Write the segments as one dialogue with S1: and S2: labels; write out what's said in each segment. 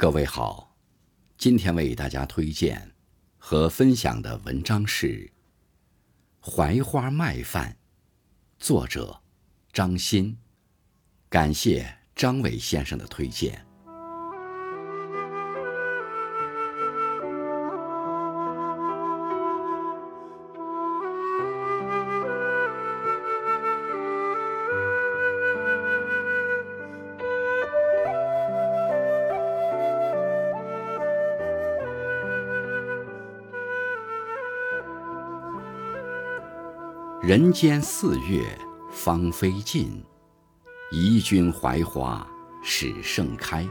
S1: 各位好，今天为大家推荐和分享的文章是《槐花麦饭》，作者张欣，感谢张伟先生的推荐。人间四月芳菲尽，宜君槐花始盛开。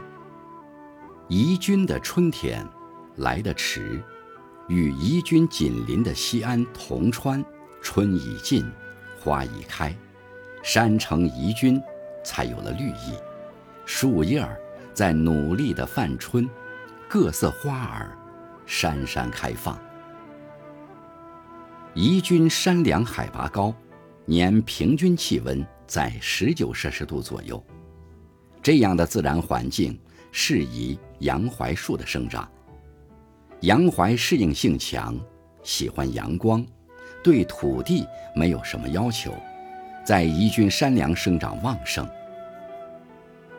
S1: 宜君的春天来得迟，与宜君紧邻的西安、铜川，春已尽，花已开，山城宜君才有了绿意，树叶儿在努力地泛春，各色花儿姗姗开放。宜君山梁海拔高，年平均气温在十九摄氏度左右，这样的自然环境适宜洋槐树的生长。洋槐适应性强，喜欢阳光，对土地没有什么要求，在宜君山梁生长旺盛。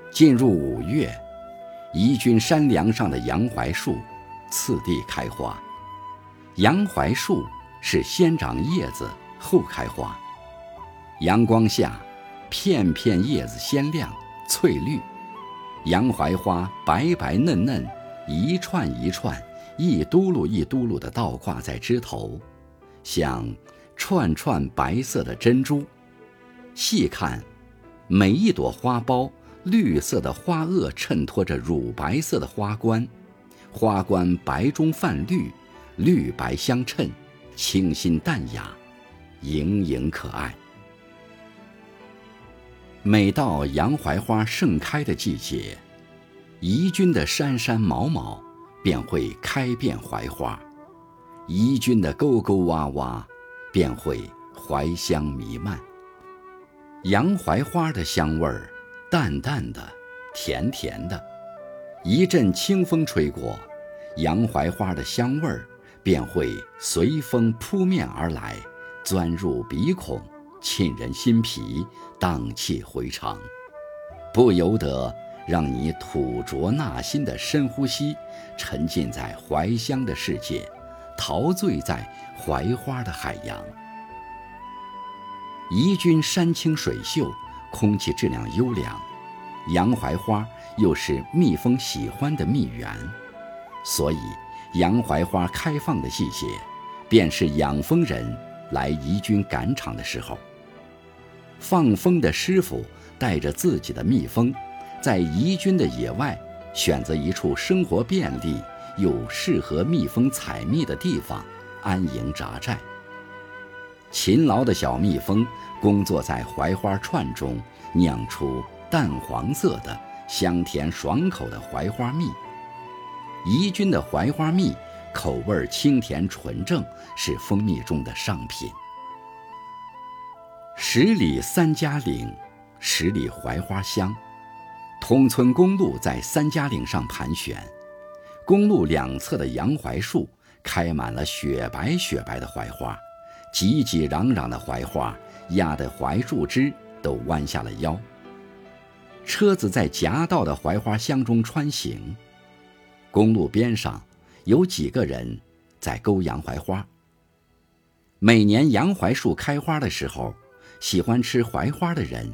S1: 进入五月，宜君山梁上的洋槐树次第开花，洋槐树。是先长叶子后开花，阳光下，片片叶子鲜亮翠绿，洋槐花白白嫩嫩，一串一串，一嘟噜一嘟噜的倒挂在枝头，像串串白色的珍珠。细看，每一朵花苞，绿色的花萼衬托着乳白色的花冠，花冠白中泛绿，绿白相衬。清新淡雅，盈盈可爱。每到洋槐花盛开的季节，宜君的山山毛毛便会开遍槐花，宜君的沟沟洼洼便会槐香弥漫。洋槐花的香味儿，淡淡的，甜甜的，一阵清风吹过，洋槐花的香味儿。便会随风扑面而来，钻入鼻孔，沁人心脾，荡气回肠，不由得让你吐浊纳新的深呼吸，沉浸在怀香的世界，陶醉在槐花的海洋。宜君山清水秀，空气质量优良，洋槐花又是蜜蜂喜欢的蜜源，所以。洋槐花开放的季节，便是养蜂人来宜君赶场的时候。放蜂的师傅带着自己的蜜蜂，在宜君的野外选择一处生活便利又适合蜜蜂采蜜的地方安营扎寨。勤劳的小蜜蜂工作在槐花串中，酿出淡黄色的、香甜爽口的槐花蜜。宜君的槐花蜜口味清甜纯正，是蜂蜜中的上品。十里三家岭，十里槐花香。通村公路在三家岭上盘旋，公路两侧的洋槐树开满了雪白雪白的槐花，挤挤攘攘的槐花压得槐树枝都弯下了腰。车子在夹道的槐花香中穿行。公路边上，有几个人在勾洋槐花。每年洋槐树开花的时候，喜欢吃槐花的人，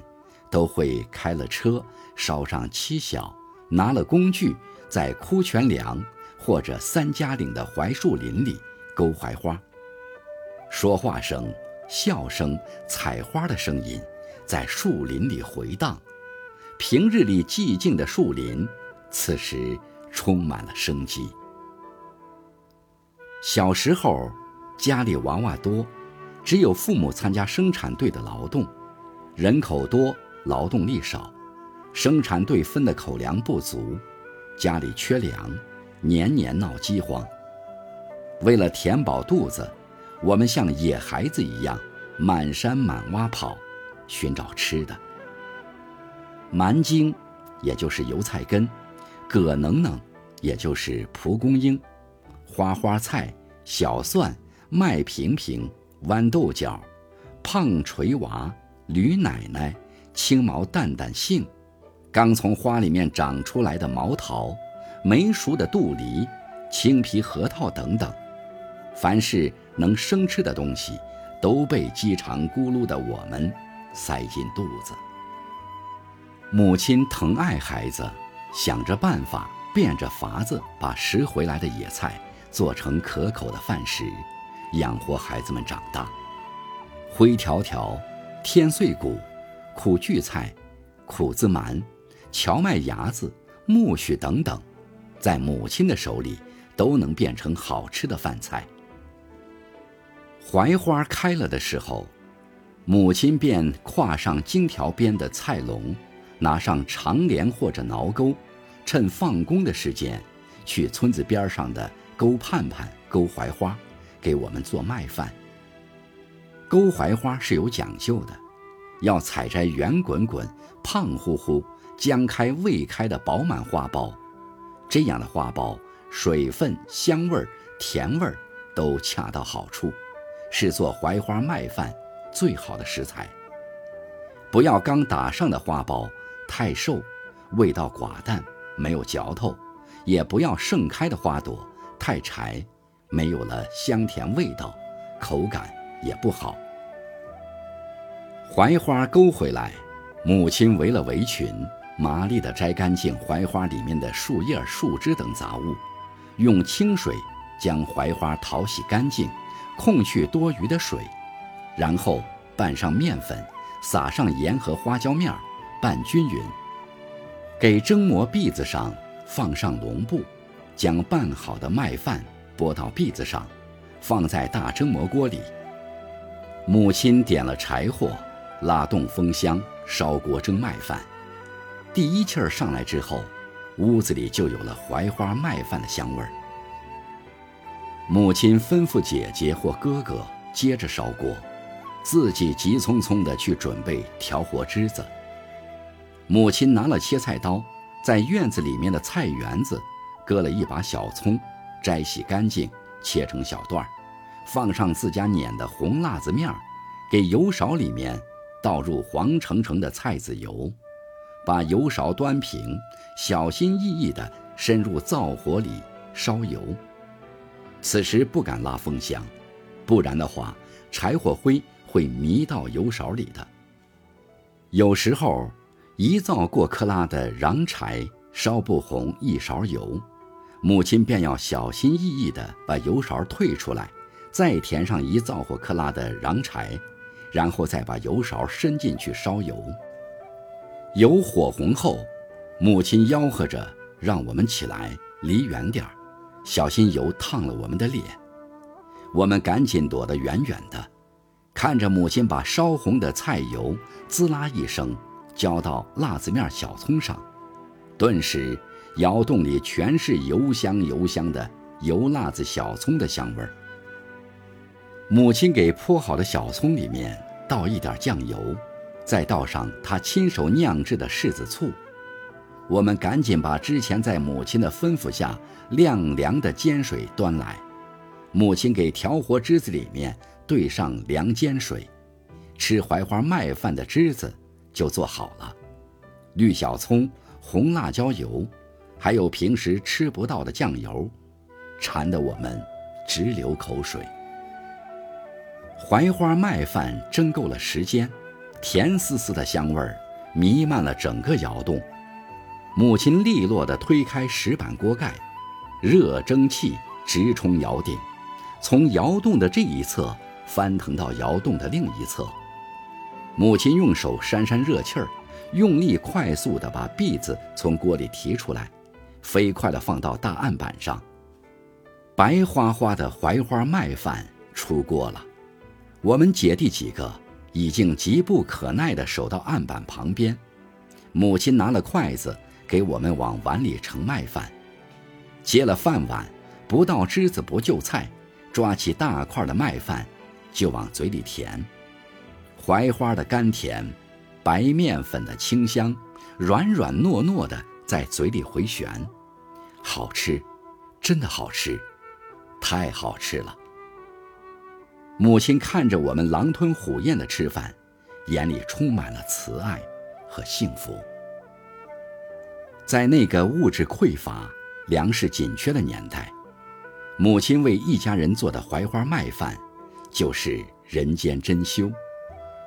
S1: 都会开了车，捎上七小，拿了工具，在枯泉梁或者三家岭的槐树林里勾槐花。说话声、笑声、采花的声音，在树林里回荡。平日里寂静的树林，此时。充满了生机。小时候，家里娃娃多，只有父母参加生产队的劳动，人口多，劳动力少，生产队分的口粮不足，家里缺粮，年年闹饥荒。为了填饱肚子，我们像野孩子一样，满山满洼跑，寻找吃的。蛮荆，也就是油菜根，葛能能。也就是蒲公英、花花菜、小蒜、麦平平、豌豆角、胖锤娃、驴奶奶、青毛蛋蛋杏，刚从花里面长出来的毛桃，没熟的杜梨、青皮核桃等等，凡是能生吃的东西，都被饥肠咕噜的我们塞进肚子。母亲疼爱孩子，想着办法，变着法子，把拾回来的野菜做成可口的饭食，养活孩子们长大。灰条条、天穗谷、苦苣菜、苦子蛮、荞麦芽子、苜蓿等等，在母亲的手里都能变成好吃的饭菜。槐花开了的时候，母亲便挎上荆条编的菜笼。拿上长镰或者挠钩，趁放工的时间，去村子边上的沟盼盼沟槐花，给我们做麦饭。沟槐花是有讲究的，要采摘圆滚滚、胖乎乎、将开未开的饱满花苞，这样的花苞水分、香味儿、甜味儿都恰到好处，是做槐花麦饭最好的食材。不要刚打上的花苞。太瘦，味道寡淡，没有嚼头；也不要盛开的花朵，太柴，没有了香甜味道，口感也不好。槐花勾回来，母亲围了围裙，麻利地摘干净槐花里面的树叶、树枝等杂物，用清水将槐花淘洗干净，控去多余的水，然后拌上面粉，撒上盐和花椒面。拌均匀，给蒸馍篦子上放上笼布，将拌好的麦饭拨到篦子上，放在大蒸馍锅里。母亲点了柴火，拉动风箱，烧锅蒸麦饭。第一气儿上来之后，屋子里就有了槐花麦饭的香味儿。母亲吩咐姐姐或哥哥接着烧锅，自己急匆匆地去准备调和汁子。母亲拿了切菜刀，在院子里面的菜园子割了一把小葱，摘洗干净，切成小段儿，放上自家碾的红辣子面儿，给油勺里面倒入黄澄澄的菜籽油，把油勺端平，小心翼翼地伸入灶火里烧油。此时不敢拉风箱，不然的话，柴火灰会迷到油勺里的。有时候。一灶过克拉的瓤柴烧不红一勺油，母亲便要小心翼翼地把油勺退出来，再填上一灶火克拉的瓤柴，然后再把油勺伸进去烧油。油火红后，母亲吆喝着让我们起来，离远点儿，小心油烫了我们的脸。我们赶紧躲得远远的，看着母亲把烧红的菜油滋啦一声。浇到辣子面小葱上，顿时窑洞里全是油香油香的油辣子小葱的香味儿。母亲给泼好的小葱里面倒一点酱油，再倒上她亲手酿制的柿子醋。我们赶紧把之前在母亲的吩咐下晾凉的煎水端来，母亲给调和汁子里面兑上凉煎水，吃槐花麦饭的汁子。就做好了，绿小葱、红辣椒油，还有平时吃不到的酱油，馋得我们直流口水。槐花麦饭蒸够了时间，甜丝丝的香味儿弥漫了整个窑洞。母亲利落地推开石板锅盖，热蒸汽直冲窑顶，从窑洞的这一侧翻腾到窑洞的另一侧。母亲用手扇扇热气儿，用力快速地把篦子从锅里提出来，飞快地放到大案板上。白花花的槐花麦饭出锅了，我们姐弟几个已经急不可耐地守到案板旁边。母亲拿了筷子给我们往碗里盛麦饭，接了饭碗，不到汁子不就菜，抓起大块的麦饭就往嘴里填。槐花的甘甜，白面粉的清香，软软糯糯的在嘴里回旋，好吃，真的好吃，太好吃了。母亲看着我们狼吞虎咽的吃饭，眼里充满了慈爱和幸福。在那个物质匮乏、粮食紧缺的年代，母亲为一家人做的槐花麦饭，就是人间珍馐。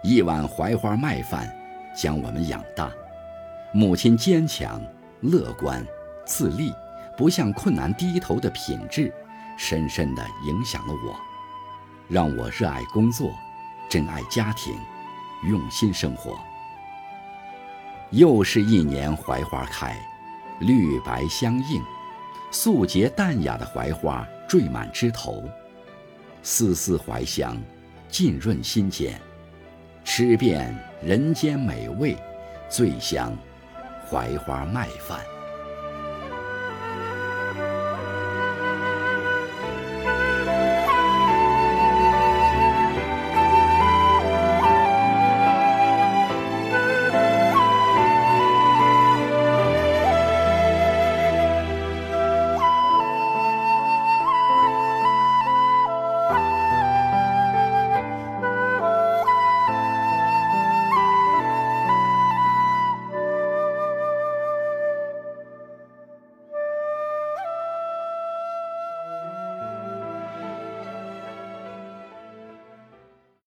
S1: 一碗槐花麦饭，将我们养大。母亲坚强、乐观、自立，不向困难低头的品质，深深地影响了我。让我热爱工作，珍爱家庭，用心生活。又是一年槐花开，绿白相映，素洁淡雅的槐花缀满枝头，丝丝槐香，浸润心间，吃遍人间美味，最香槐花麦饭。